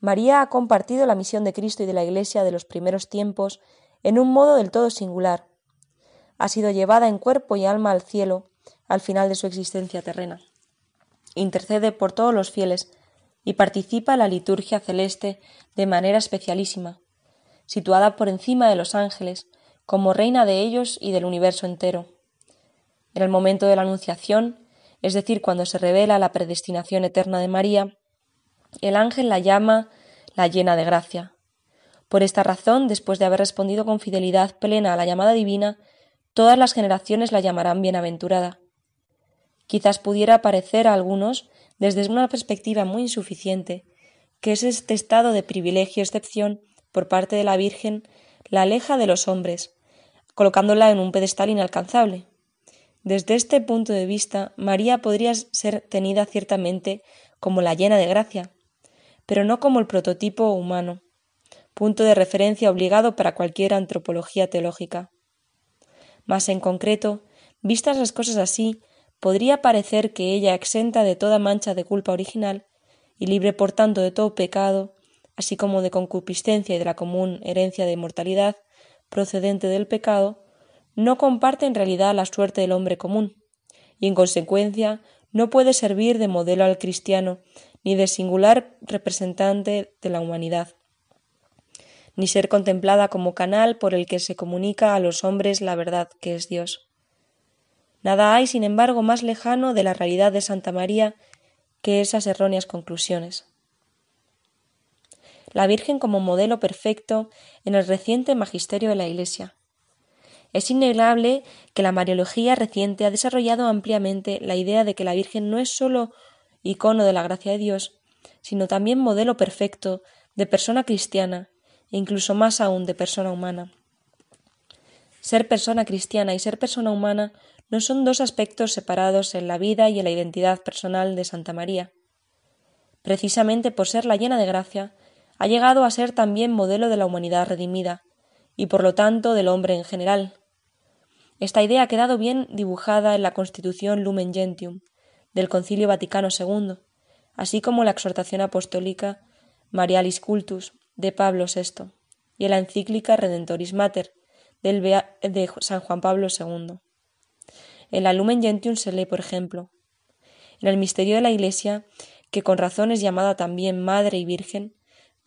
Speaker 2: María ha compartido la misión de Cristo y de la Iglesia de los primeros tiempos en un modo del todo singular. Ha sido llevada en cuerpo y alma al cielo al final de su existencia terrena. Intercede por todos los fieles y participa en la liturgia celeste de manera especialísima, situada por encima de los ángeles, como reina de ellos y del universo entero. En el momento de la Anunciación, es decir, cuando se revela la predestinación eterna de María, el ángel la llama la llena de gracia, por esta razón, después de haber respondido con fidelidad plena a la llamada divina, todas las generaciones la llamarán bienaventurada. Quizás pudiera parecer a algunos, desde una perspectiva muy insuficiente, que es este estado de privilegio y excepción por parte de la Virgen la aleja de los hombres, colocándola en un pedestal inalcanzable. Desde este punto de vista, María podría ser tenida ciertamente como la llena de gracia, pero no como el prototipo humano, punto de referencia obligado para cualquier antropología teológica. Mas en concreto, vistas las cosas así, podría parecer que ella exenta de toda mancha de culpa original y libre por tanto de todo pecado, así como de concupiscencia y de la común herencia de mortalidad procedente del pecado, no comparte en realidad la suerte del hombre común, y en consecuencia no puede servir de modelo al cristiano ni de singular representante de la humanidad ni ser contemplada como canal por el que se comunica a los hombres la verdad que es Dios. Nada hay, sin embargo, más lejano de la realidad de Santa María que esas erróneas conclusiones. La Virgen como modelo perfecto en el reciente magisterio de la Iglesia. Es innegable que la Mariología reciente ha desarrollado ampliamente la idea de que la Virgen no es sólo icono de la gracia de Dios, sino también modelo perfecto de persona cristiana e incluso más aún de persona humana. Ser persona cristiana y ser persona humana no son dos aspectos separados en la vida y en la identidad personal de Santa María. Precisamente por ser la llena de gracia, ha llegado a ser también modelo de la humanidad redimida, y por lo tanto del hombre en general. Esta idea ha quedado bien dibujada en la Constitución Lumen Gentium del Concilio Vaticano II, así como la exhortación apostólica Marialis Cultus de Pablo VI y en la encíclica Redentoris Mater del de San Juan Pablo II. En la Lumen Gentium se lee, por ejemplo, en el misterio de la Iglesia, que con razón es llamada también Madre y Virgen,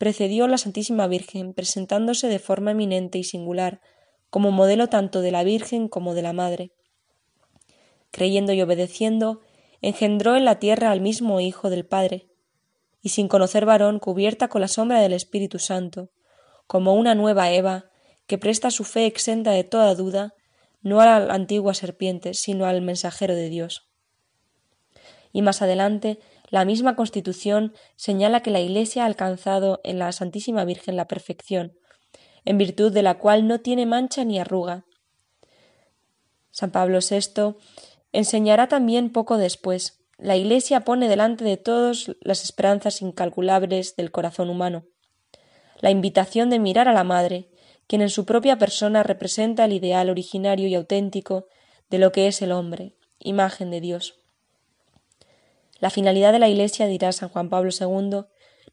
Speaker 2: precedió la Santísima Virgen presentándose de forma eminente y singular como modelo tanto de la Virgen como de la Madre. Creyendo y obedeciendo, engendró en la tierra al mismo Hijo del Padre, y sin conocer varón cubierta con la sombra del Espíritu Santo, como una nueva Eva, que presta su fe exenta de toda duda, no a la antigua serpiente, sino al mensajero de Dios. Y más adelante, la misma Constitución señala que la Iglesia ha alcanzado en la Santísima Virgen la perfección, en virtud de la cual no tiene mancha ni arruga. San Pablo VI enseñará también poco después la Iglesia pone delante de todos las esperanzas incalculables del corazón humano. La invitación de mirar a la Madre, quien en su propia persona representa el ideal originario y auténtico de lo que es el hombre, imagen de Dios. La finalidad de la Iglesia, dirá San Juan Pablo II,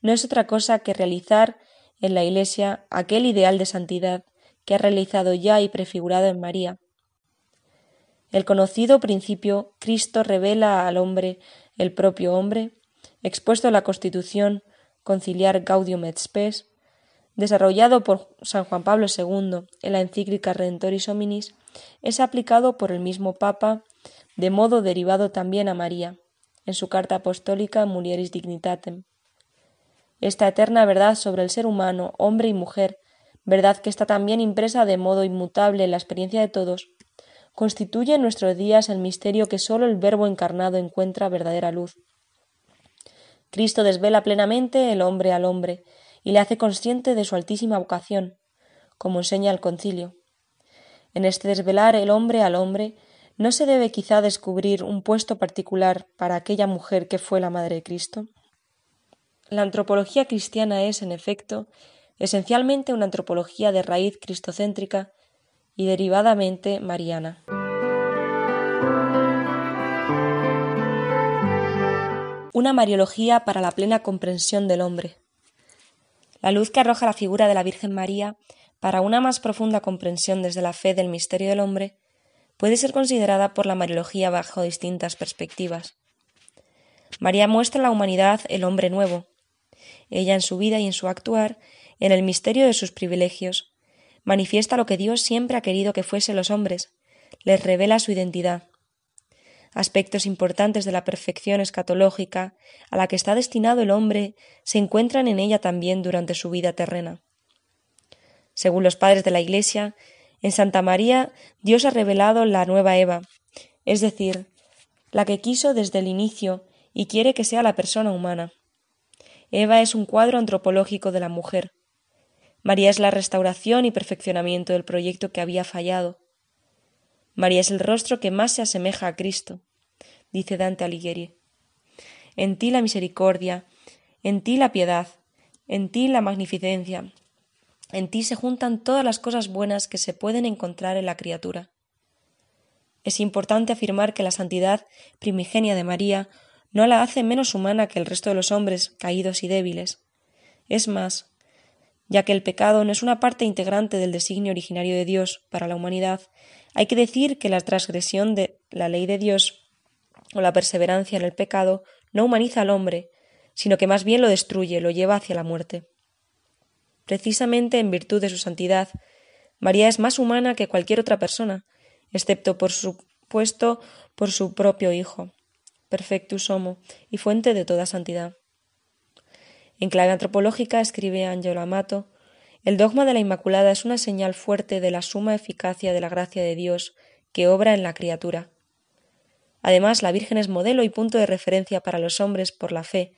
Speaker 2: no es otra cosa que realizar en la Iglesia aquel ideal de santidad que ha realizado ya y prefigurado en María. El conocido principio Cristo revela al hombre el propio hombre, expuesto en la Constitución conciliar Gaudium et Spes, desarrollado por San Juan Pablo II en la encíclica Redentoris Hominis, es aplicado por el mismo Papa de modo derivado también a María, en su carta apostólica Mulieris Dignitatem. Esta eterna verdad sobre el ser humano, hombre y mujer, verdad que está también impresa de modo inmutable en la experiencia de todos, constituye en nuestros días el misterio que sólo el Verbo encarnado encuentra verdadera luz. Cristo desvela plenamente el hombre al hombre y le hace consciente de su altísima vocación, como enseña el concilio. En este desvelar el hombre al hombre ¿No se debe quizá descubrir un puesto particular para aquella mujer que fue la Madre de Cristo? La antropología cristiana es, en efecto, esencialmente una antropología de raíz cristocéntrica y derivadamente mariana. Una mariología para la plena comprensión del hombre. La luz que arroja la figura de la Virgen María para una más profunda comprensión desde la fe del misterio del hombre puede ser considerada por la Mariología bajo distintas perspectivas. María muestra a la humanidad el hombre nuevo. Ella en su vida y en su actuar, en el misterio de sus privilegios, manifiesta lo que Dios siempre ha querido que fuesen los hombres, les revela su identidad. Aspectos importantes de la perfección escatológica a la que está destinado el hombre se encuentran en ella también durante su vida terrena. Según los padres de la Iglesia, en Santa María Dios ha revelado la nueva Eva, es decir, la que quiso desde el inicio y quiere que sea la persona humana. Eva es un cuadro antropológico de la mujer. María es la restauración y perfeccionamiento del proyecto que había fallado. María es el rostro que más se asemeja a Cristo, dice Dante Alighieri. En ti la misericordia, en ti la piedad, en ti la magnificencia, en ti se juntan todas las cosas buenas que se pueden encontrar en la criatura. Es importante afirmar que la santidad primigenia de María no la hace menos humana que el resto de los hombres caídos y débiles. Es más, ya que el pecado no es una parte integrante del designio originario de Dios para la humanidad, hay que decir que la transgresión de la ley de Dios o la perseverancia en el pecado no humaniza al hombre, sino que más bien lo destruye, lo lleva hacia la muerte. Precisamente en virtud de su santidad, María es más humana que cualquier otra persona, excepto por supuesto por su propio Hijo, perfectus homo y fuente de toda santidad. En clave antropológica, escribe Angelo Amato, el dogma de la Inmaculada es una señal fuerte de la suma eficacia de la gracia de Dios que obra en la criatura. Además, la Virgen es modelo y punto de referencia para los hombres por la fe,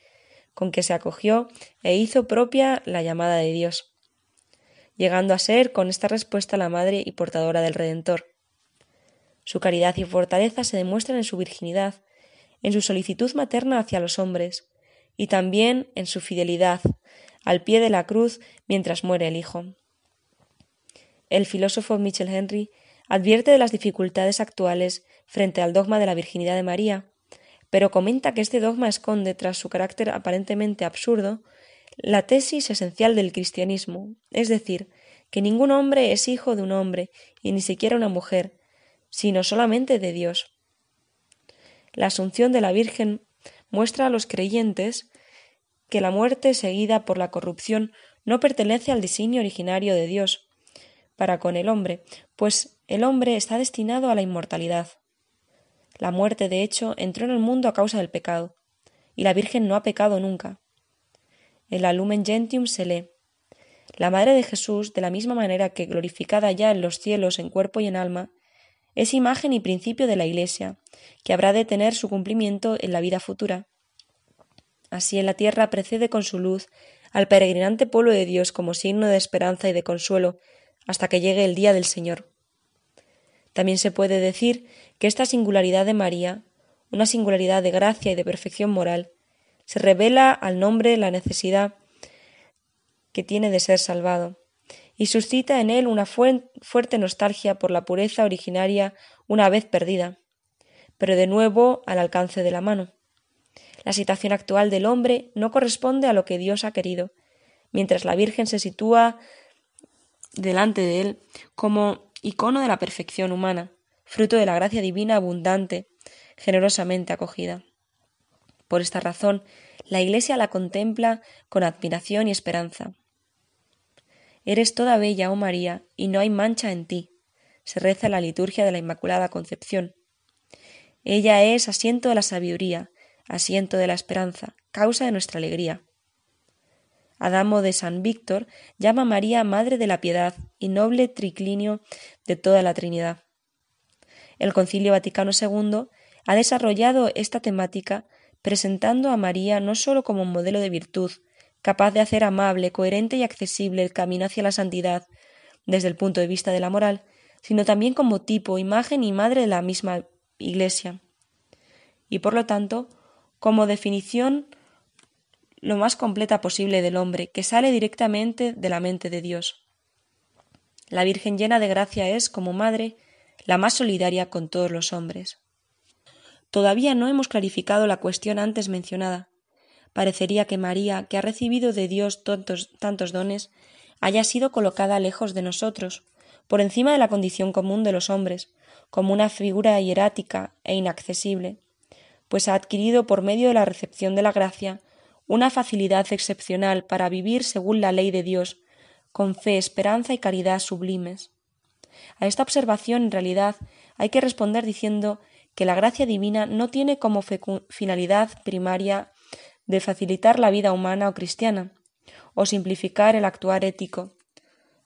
Speaker 2: con que se acogió e hizo propia la llamada de Dios, llegando a ser con esta respuesta la madre y portadora del Redentor. Su caridad y fortaleza se demuestran en su virginidad, en su solicitud materna hacia los hombres, y también en su fidelidad, al pie de la cruz mientras muere el Hijo. El filósofo Michel Henry advierte de las dificultades actuales frente al dogma de la virginidad de María, pero comenta que este dogma esconde, tras su carácter aparentemente absurdo, la tesis esencial del cristianismo, es decir, que ningún hombre es hijo de un hombre, y ni siquiera una mujer, sino solamente de Dios. La asunción de la Virgen muestra a los creyentes que la muerte seguida por la corrupción no pertenece al diseño originario de Dios para con el hombre, pues el hombre está destinado a la inmortalidad. La muerte, de hecho, entró en el mundo a causa del pecado, y la Virgen no ha pecado nunca. En la Lumen Gentium se lee La Madre de Jesús, de la misma manera que glorificada ya en los cielos en cuerpo y en alma, es imagen y principio de la Iglesia, que habrá de tener su cumplimiento en la vida futura. Así en la tierra precede con su luz al peregrinante pueblo de Dios como signo de esperanza y de consuelo, hasta que llegue el día del Señor. También se puede decir que esta singularidad de María, una singularidad de gracia y de perfección moral, se revela al nombre la necesidad que tiene de ser salvado, y suscita en él una fuerte nostalgia por la pureza originaria una vez perdida, pero de nuevo al alcance de la mano. La situación actual del hombre no corresponde a lo que Dios ha querido, mientras la Virgen se sitúa delante de él como icono de la perfección humana, fruto de la gracia divina abundante, generosamente acogida. Por esta razón, la Iglesia la contempla con admiración y esperanza. Eres toda bella, oh María, y no hay mancha en ti, se reza la liturgia de la Inmaculada Concepción. Ella es asiento de la sabiduría, asiento de la esperanza, causa de nuestra alegría. Adamo de San Víctor llama a María Madre de la Piedad y noble triclinio de toda la Trinidad. El Concilio Vaticano II ha desarrollado esta temática presentando a María no sólo como un modelo de virtud, capaz de hacer amable, coherente y accesible el camino hacia la santidad desde el punto de vista de la moral, sino también como tipo, imagen y madre de la misma Iglesia. Y por lo tanto, como definición lo más completa posible del hombre, que sale directamente de la mente de Dios. La Virgen llena de gracia es, como madre, la más solidaria con todos los hombres. Todavía no hemos clarificado la cuestión antes mencionada. Parecería que María, que ha recibido de Dios tantos, dones, haya sido colocada lejos de nosotros, por encima de la condición común de los hombres, como una figura hierática e inaccesible, pues ha adquirido por medio de la recepción de la gracia una facilidad excepcional para vivir según la ley de Dios, con fe, esperanza y caridad sublimes. A esta observación, en realidad, hay que responder diciendo que la gracia divina no tiene como finalidad primaria de facilitar la vida humana o cristiana, o simplificar el actuar ético,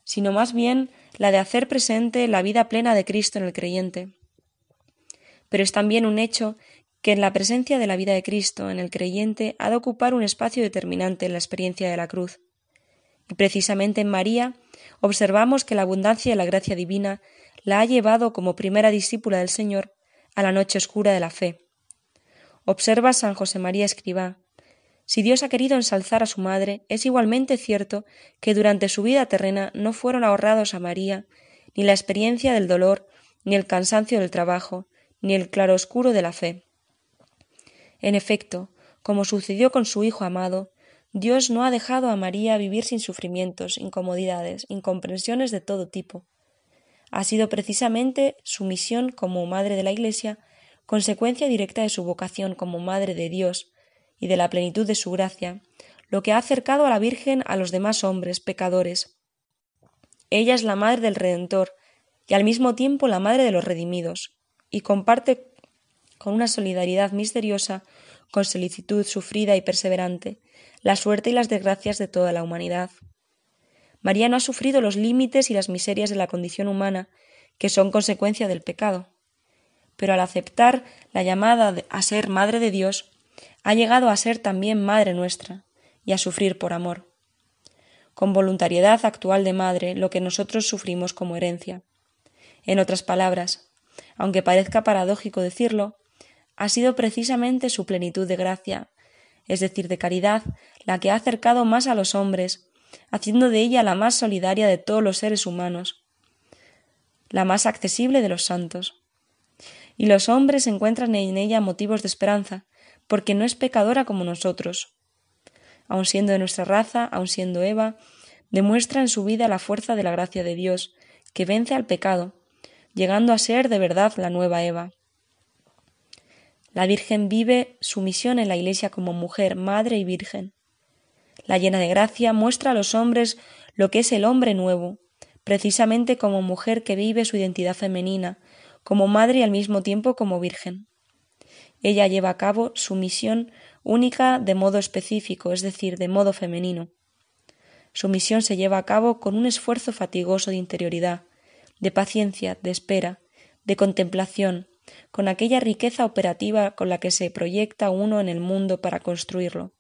Speaker 2: sino más bien la de hacer presente la vida plena de Cristo en el creyente. Pero es también un hecho que en la presencia de la vida de Cristo en el creyente ha de ocupar un espacio determinante en la experiencia de la cruz. Y precisamente en María observamos que la abundancia de la gracia divina la ha llevado como primera discípula del Señor a la noche oscura de la fe. Observa San José María Escribá. Si Dios ha querido ensalzar a su madre, es igualmente cierto que durante su vida terrena no fueron ahorrados a María ni la experiencia del dolor, ni el cansancio del trabajo, ni el claroscuro de la fe. En efecto, como sucedió con su Hijo amado, Dios no ha dejado a María vivir sin sufrimientos, incomodidades, incomprensiones de todo tipo. Ha sido precisamente su misión como Madre de la Iglesia consecuencia directa de su vocación como Madre de Dios y de la plenitud de su gracia, lo que ha acercado a la Virgen a los demás hombres pecadores. Ella es la Madre del Redentor y al mismo tiempo la Madre de los redimidos, y comparte con una solidaridad misteriosa, con solicitud sufrida y perseverante, la suerte y las desgracias de toda la humanidad. María no ha sufrido los límites y las miserias de la condición humana, que son consecuencia del pecado. Pero al aceptar la llamada a ser Madre de Dios, ha llegado a ser también Madre nuestra, y a sufrir por amor. Con voluntariedad actual de Madre lo que nosotros sufrimos como herencia. En otras palabras, aunque parezca paradójico decirlo, ha sido precisamente su plenitud de gracia, es decir, de caridad, la que ha acercado más a los hombres, haciendo de ella la más solidaria de todos los seres humanos, la más accesible de los santos. Y los hombres encuentran en ella motivos de esperanza, porque no es pecadora como nosotros. Aun siendo de nuestra raza, aun siendo Eva, demuestra en su vida la fuerza de la gracia de Dios, que vence al pecado, llegando a ser de verdad la nueva Eva. La Virgen vive su misión en la Iglesia como mujer, madre y virgen. La llena de gracia muestra a los hombres lo que es el hombre nuevo, precisamente como mujer que vive su identidad femenina, como madre y al mismo tiempo como virgen. Ella lleva a cabo su misión única de modo específico, es decir, de modo femenino. Su misión se lleva a cabo con un esfuerzo fatigoso de interioridad, de paciencia, de espera, de contemplación, con aquella riqueza operativa con la que se proyecta uno en el mundo para construirlo.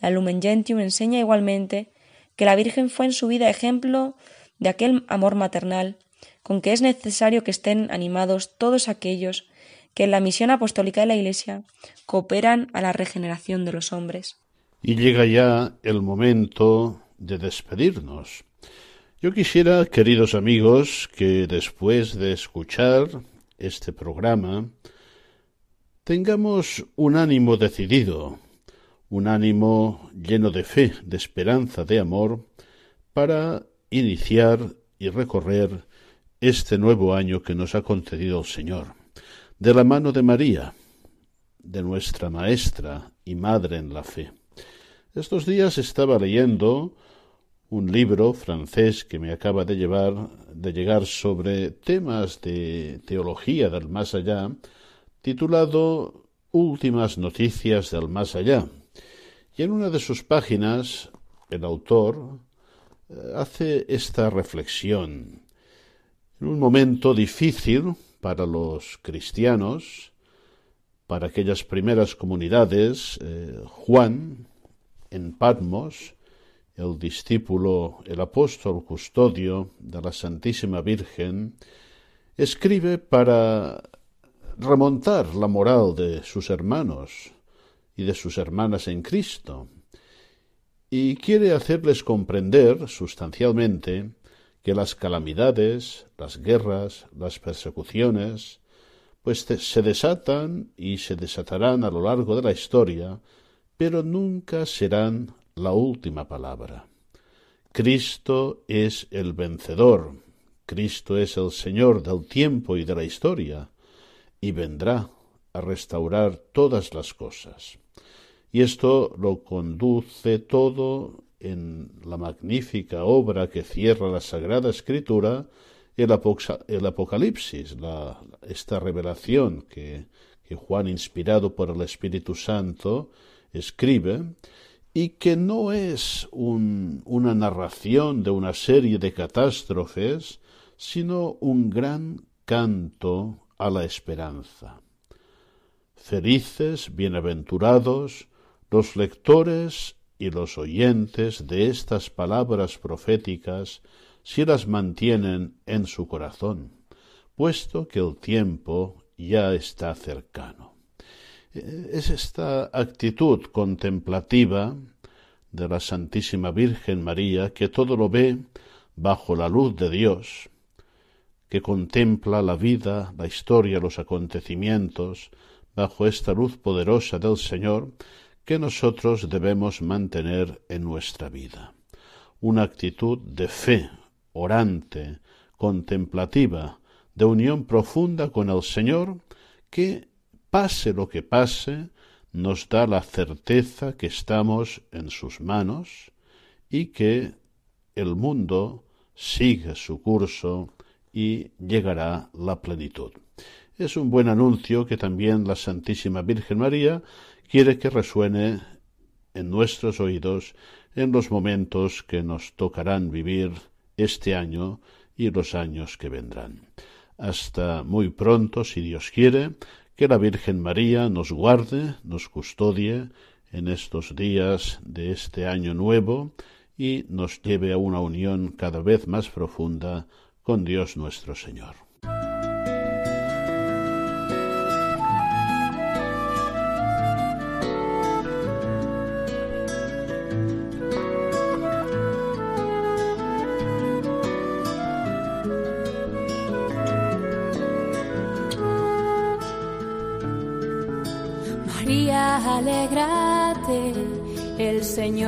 Speaker 2: La Lumen Gentium enseña igualmente que la Virgen fue en su vida ejemplo de aquel amor maternal con que es necesario que estén animados todos aquellos que en la misión apostólica de la Iglesia cooperan a la regeneración de los hombres.
Speaker 1: Y llega ya el momento de despedirnos. Yo quisiera, queridos amigos, que después de escuchar este programa, tengamos un ánimo decidido, un ánimo lleno de fe, de esperanza, de amor, para iniciar y recorrer este nuevo año que nos ha concedido el Señor, de la mano de María, de nuestra Maestra y Madre en la fe. Estos días estaba leyendo un libro francés que me acaba de llevar de llegar sobre temas de teología del más allá, titulado Últimas noticias del más allá. Y en una de sus páginas el autor eh, hace esta reflexión. En un momento difícil para los cristianos, para aquellas primeras comunidades, eh, Juan, en Patmos, el discípulo, el apóstol custodio de la Santísima Virgen, escribe para remontar la moral de sus hermanos y de sus hermanas en Cristo, y quiere hacerles comprender sustancialmente que las calamidades, las guerras, las persecuciones, pues se desatan y se desatarán a lo largo de la historia, pero nunca serán la última palabra. Cristo es el vencedor, Cristo es el Señor del tiempo y de la historia, y vendrá a restaurar todas las cosas. Y esto lo conduce todo en la magnífica obra que cierra la Sagrada Escritura, el, Apocalipsis, esta revelación que, que Juan, inspirado por el Espíritu Santo, escribe, y que no es una narración de una serie de catástrofes, sino un gran canto a la esperanza. Felices, bienaventurados, los lectores y los oyentes de estas palabras proféticas si las mantienen en su corazón, puesto que el tiempo ya está cercano. Es esta actitud contemplativa de la Santísima Virgen María que todo lo ve bajo la luz de Dios, que contempla la vida, la historia, los acontecimientos, bajo esta luz poderosa del Señor, que nosotros debemos mantener en nuestra vida. Una actitud de fe, orante, contemplativa, de unión profunda con el Señor, que, pase lo que pase, nos da la certeza que estamos en sus manos y que el mundo sigue su curso y llegará la plenitud. Es un buen anuncio que también la Santísima Virgen María quiere que resuene en nuestros oídos en los momentos que nos tocarán vivir este año y los años que vendrán. Hasta muy pronto, si Dios quiere, que la Virgen María nos guarde, nos custodie en estos días de este año nuevo y nos lleve a una unión cada vez más profunda con Dios nuestro Señor.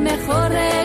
Speaker 3: Mejor